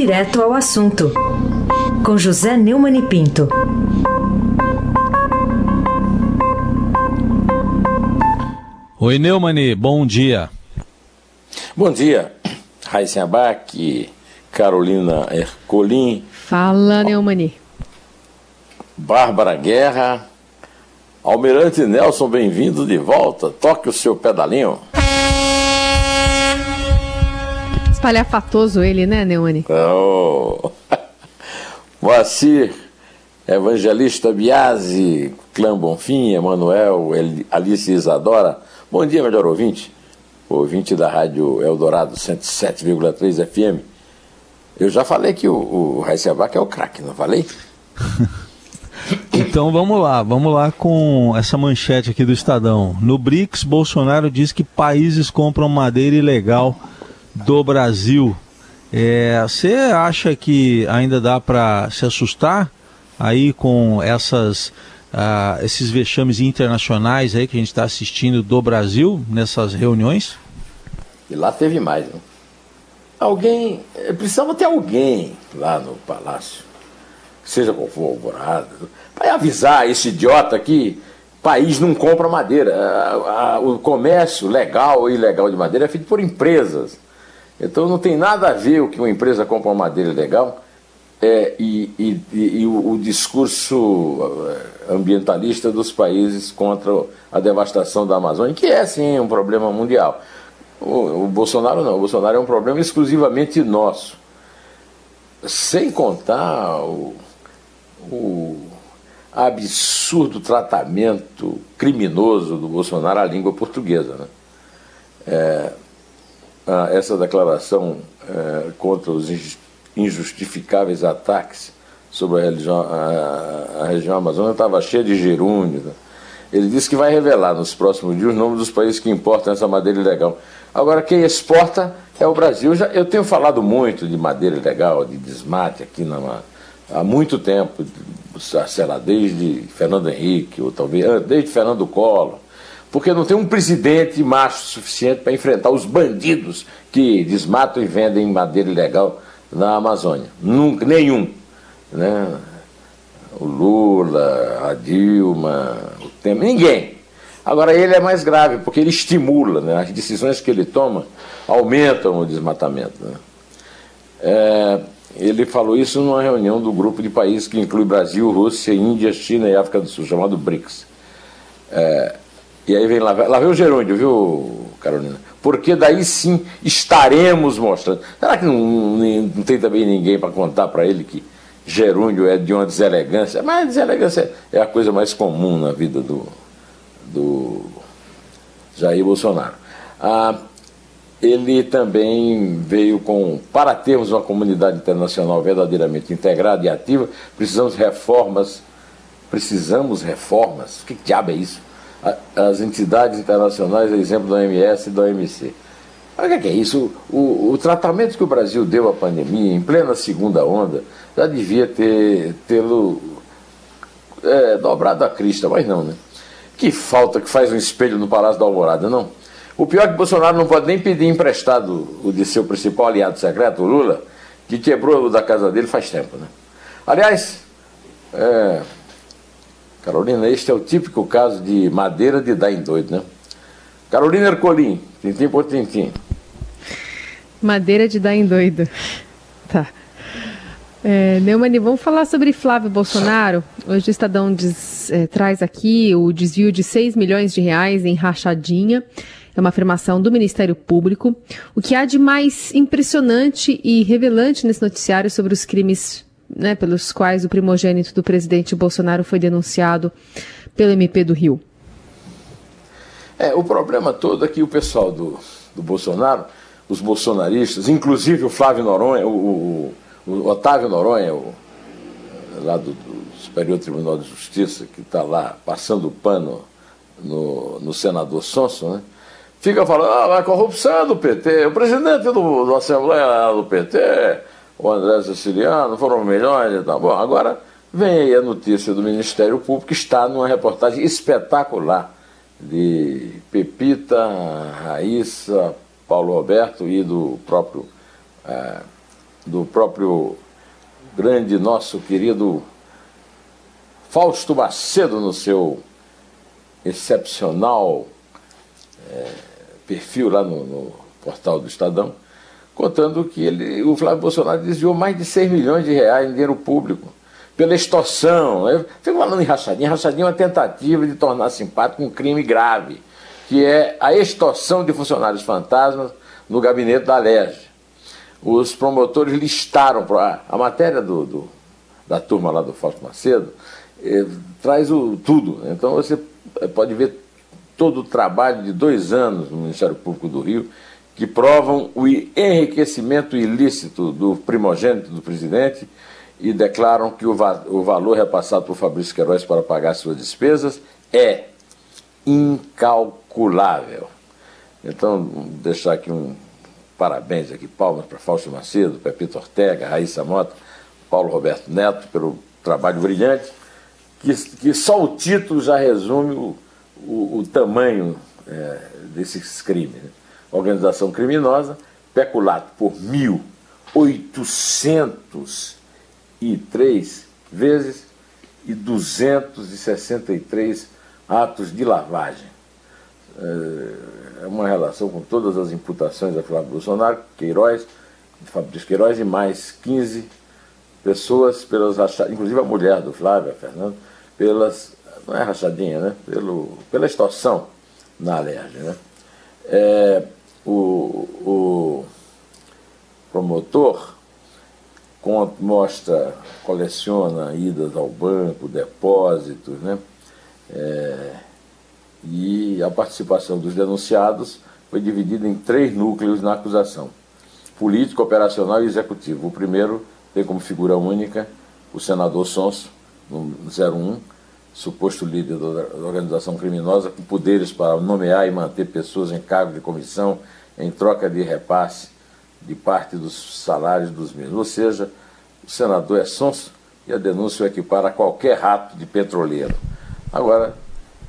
direto ao assunto, com José Neumann e Pinto. Oi, Neumani, bom dia. Bom dia, Raíssa Abac, Carolina Ercolim. Fala, Neumani. Bárbara Guerra. Almirante Nelson, bem-vindo de volta. Toque o seu pedalinho. Espalhafatoso ele, né, Neumani? Oh. Moacir, Evangelista Biasi, Clã Bonfim, Emanuel, Alice Isadora. Bom dia, melhor ouvinte. Ouvinte da Rádio Eldorado 107,3 FM. Eu já falei que o, o Heiselbach é o craque, não falei? Então vamos lá, vamos lá com essa manchete aqui do Estadão. No BRICS, Bolsonaro diz que países compram madeira ilegal do Brasil. É, você acha que ainda dá para se assustar aí com essas, uh, esses vexames internacionais aí que a gente está assistindo do Brasil nessas reuniões? E lá teve mais, né? Alguém, precisava ter alguém lá no palácio, seja qual for alvorada, para avisar esse idiota que país não compra madeira. O comércio legal ou ilegal de madeira é feito por empresas. Então não tem nada a ver o que uma empresa compra uma madeira legal é, e, e, e o, o, discurso eh, ambientalista dos países contra a devastação da Amazônia, que é sim um problema mundial. O, o Bolsonaro não, o Bolsonaro é um problema exclusivamente nosso. Sem contar o, o absurdo tratamento criminoso do Bolsonaro à língua portuguesa. Né? É, essa declaração é, contra os injustificáveis ataques sobre a, religião, a, a região amazônica estava cheia de gerúndio. Né? Ele disse que vai revelar nos próximos dias os nomes dos países que importam essa madeira ilegal. Agora, quem exporta é o Brasil. Já, eu tenho falado muito de madeira ilegal, de desmate aqui na, há muito tempo, sei lá, desde Fernando Henrique, ou talvez ah, desde Fernando Collor, porque não tem um presidente macho suficiente para enfrentar os bandidos que desmatam e vendem madeira ilegal na Amazônia. Nunca, nenhum. Né? O Lula, a Dilma, o Temer, ninguém. Agora ele é mais grave, porque ele estimula, né? as decisões que ele toma aumentam o desmatamento. Né? É, ele falou isso numa reunião do grupo de países que inclui Brasil, Rússia, Índia, China e África do Sul, chamado BRICS. É, e aí vem lá, lá vem o gerúndio, viu, Carolina? Porque daí sim estaremos mostrando. Será que não, não tem também ninguém para contar para ele que gerúndio é de uma deselegância? Mas deselegância é a coisa mais comum na vida do, do Jair Bolsonaro. Ah, ele também veio com, para termos uma comunidade internacional verdadeiramente integrada e ativa, precisamos reformas, precisamos reformas, que diabo é isso? As entidades internacionais, exemplo da OMS e da OMC. O que é isso? O, o, tratamento que o Brasil deu à pandemia, em plena segunda onda, já devia ter tê-lo é, dobrado a crista, mas não, né? Que falta que faz um espelho no Palácio da Alvorada, não? O pior é que Bolsonaro não pode nem pedir emprestado o de seu principal aliado secreto, o Lula, que quebrou da casa dele faz tempo. Né? Aliás, é, Carolina, este é o típico caso de madeira de dar em doido, né? Carolina Ercolim, tintim por tintim. Madeira de dar em doido. Tá. É, Neumani, vamos falar sobre Flávio Bolsonaro. Hoje o Estadão diz, é, traz aqui o desvio de 6 milhões de reais em rachadinha é uma afirmação do Ministério Público. O que há de mais impressionante e revelante nesse noticiário sobre os crimes né, pelos quais o primogênito do presidente Bolsonaro foi denunciado pelo MP do Rio? É, o problema todo é que o pessoal do, do Bolsonaro, os bolsonaristas, inclusive o Flávio Noronha, o, o, o Otávio Noronha, o, lá do, do, Superior Tribunal de Justiça, que está lá passando o pano no, no senador Sonson, né? fica falando, ah, a corrupção é do PT, o presidente do, do Assembleia do PT, o André Siciliano, foram milhões e tal. Bom, agora vem aí a notícia do Ministério Público, que está numa reportagem espetacular de Pepita, Raíssa, Paulo Roberto e do próprio é, do próprio grande nosso querido Fausto Macedo no seu excepcional é, perfil lá no, no, portal do Estadão, contando que ele, o Flávio Bolsonaro desviou mais de 6 milhões de reais em dinheiro público pela extorsão. Fico falando em rachadinha. Rachadinha é uma tentativa de tornar simpático um crime grave, que é a extorsão de funcionários fantasmas no gabinete da Alerj. Os promotores listaram a, a matéria do, do, da turma lá do Fausto Macedo, eh, traz o, tudo. Então você pode ver todo o trabalho de dois anos no Ministério Público do Rio, que provam o enriquecimento ilícito do primogênito do presidente e declaram que o, va o valor repassado por Fabrício Queiroz para pagar suas despesas é incalculável. Então, deixar aqui um parabéns aqui, palmas para Fausto Macedo, Pepito Ortega, Raíssa Mota, Paulo Roberto Neto, pelo trabalho brilhante, que, que só o título já resume o, o, o tamanho é, desses crimes. Né? Organização criminosa, peculato por 1.803 vezes e 263 atos de lavagem. É uma relação com todas as imputações da Flávio Bolsonaro, Queiroz, Fabrício Queiroz e mais 15 pessoas, pelas inclusive a mulher do Flávio, a Fernanda, pelas, não é rachadinha, né? Pelo, pela extorsão na Alerj. Né? É, o, o promotor mostra, coleciona idas ao banco, depósitos, né? É, e a participação dos denunciados foi dividida em três núcleos na acusação: político, operacional e executivo. O primeiro tem como figura única o senador Sonso, no 01, suposto líder da organização criminosa, com poderes para nomear e manter pessoas em cargo de comissão em troca de repasse de parte dos salários dos mesmos. Ou seja, o senador é sonso e a denúncia o equipara a qualquer rato de petroleiro. Agora,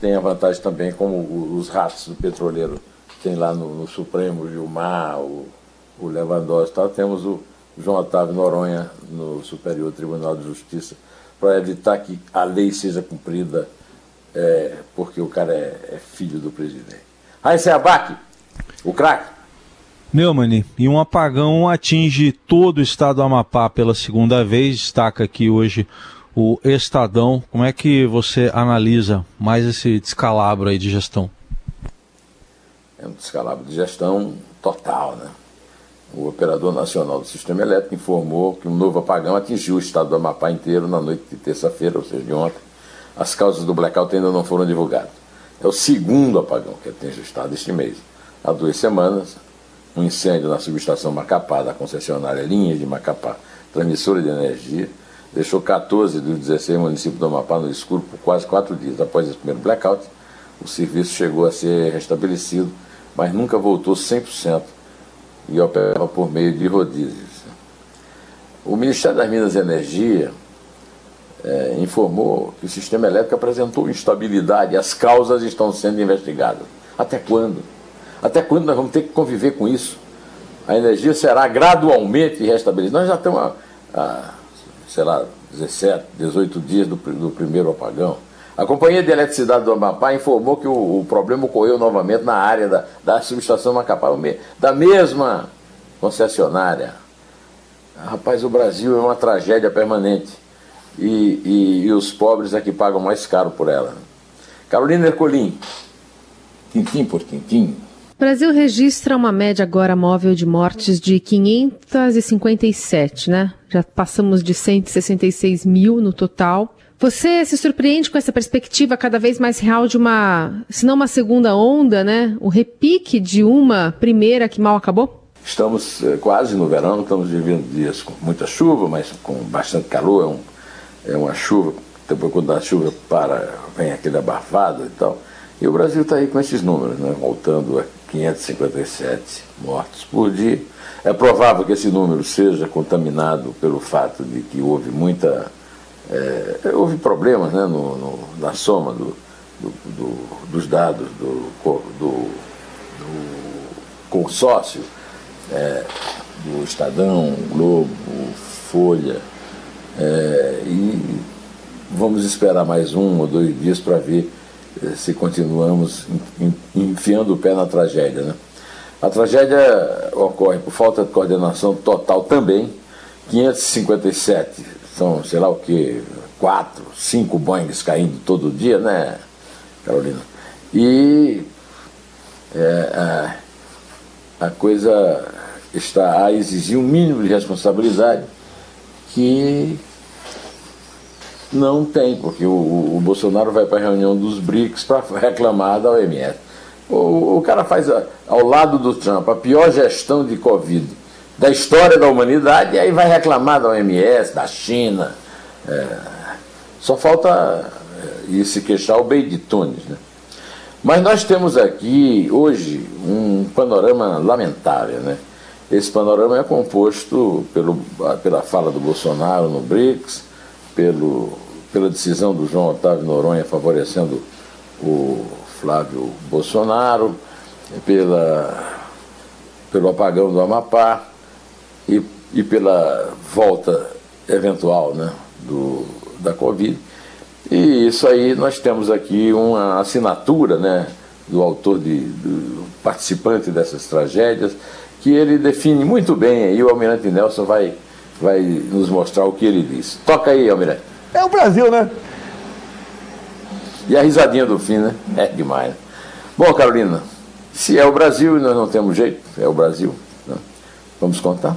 tem a vantagem também, como os ratos do petroleiro tem lá no, no Supremo, Gilmar, o, o Lewandowski, tal, temos o João Otávio Noronha no Superior Tribunal de Justiça para evitar que a lei seja cumprida é, porque o cara é, é filho do presidente. Raíssa Abac, o craque. Neumann, e um apagão atinge todo o estado do Amapá pela segunda vez, destaca aqui hoje o Estadão. Como é que você analisa mais esse descalabro aí de gestão? É um descalabro de gestão total, né? O operador nacional do sistema elétrico informou que um novo apagão atingiu o estado do Amapá inteiro na noite de terça-feira, ou seja, de ontem. As causas do blackout ainda não foram divulgadas. É o segundo apagão que atinge o estado este mês. Há duas semanas, um incêndio na subestação Macapá, da concessionária Linha de Macapá, transmissora de energia, deixou 14 dos 16 municípios do Amapá no escuro por quase quatro dias. Após esse primeiro blackout, o serviço chegou a ser restabelecido, mas nunca voltou 100% e operava por meio de rodízios. O Ministério das Minas e Energia é, informou que o sistema elétrico apresentou instabilidade as causas estão sendo investigadas. Até quando? Até quando nós vamos ter que conviver com isso? A energia será gradualmente restabelecida. Nós já estamos há, há sei lá, 17, 18 dias do, do primeiro apagão. A Companhia de Eletricidade do Amapá informou que o, o problema ocorreu novamente na área da, da subestação Macapá, da mesma concessionária. Rapaz, o Brasil é uma tragédia permanente. E, e, e os pobres é que pagam mais caro por ela. Carolina Ercolim, tintim por tintim. Brasil registra uma média agora móvel de mortes de 557, né? Já passamos de 166 mil no total. Você se surpreende com essa perspectiva cada vez mais real de uma, se não uma segunda onda, né? O repique de uma primeira que mal acabou? Estamos eh, quase no verão, estamos vivendo dias com muita chuva, mas com bastante calor. É, um, é uma chuva, depois quando a chuva para, vem aquele abafado e tal. E o Brasil está aí com esses números, né? voltando a 557 mortos por dia. É provável que esse número seja contaminado pelo fato de que houve muita é, houve problemas né, no, no, na soma do, do, do, dos dados do, consórcio é, do Estadão, Globo, Folha, é, e vamos esperar mais um ou dois dias para ver eh, se continuamos enfiando o pé na tragédia. Né? A tragédia ocorre por falta de coordenação total também. 557, são sei lá o que, quatro, cinco Boeings caindo todo dia, né, Carolina? E é, a, a coisa está a exigir um mínimo de responsabilidade que não tem, porque o, o Bolsonaro vai para a reunião dos BRICS para reclamar da OMS. O, o cara faz, ao lado do Trump, a pior gestão de Covid da história da humanidade e aí vai reclamar da OMS, da China. É, só falta é, ir se queixar o Bey de Tunis. Né? Mas nós temos aqui, hoje, um panorama lamentável. Né? Esse panorama é composto pelo, pela fala do Bolsonaro no BRICS, pelo, pela decisão do João Otávio Noronha favorecendo o Flávio Bolsonaro, pela, pelo apagão do Amapá e, e pela volta eventual né, do, da Covid. E isso aí nós temos aqui uma assinatura né, do autor, de, do participante dessas tragédias, que ele define muito bem, e o Almirante Nelson vai, vai nos mostrar o que ele diz. Toca aí, Almirante. É o Brasil, né? E a risadinha do fim, né? É demais. Né? Bom, Carolina, se é o Brasil e nós não temos jeito, é o Brasil. Né? Vamos contar?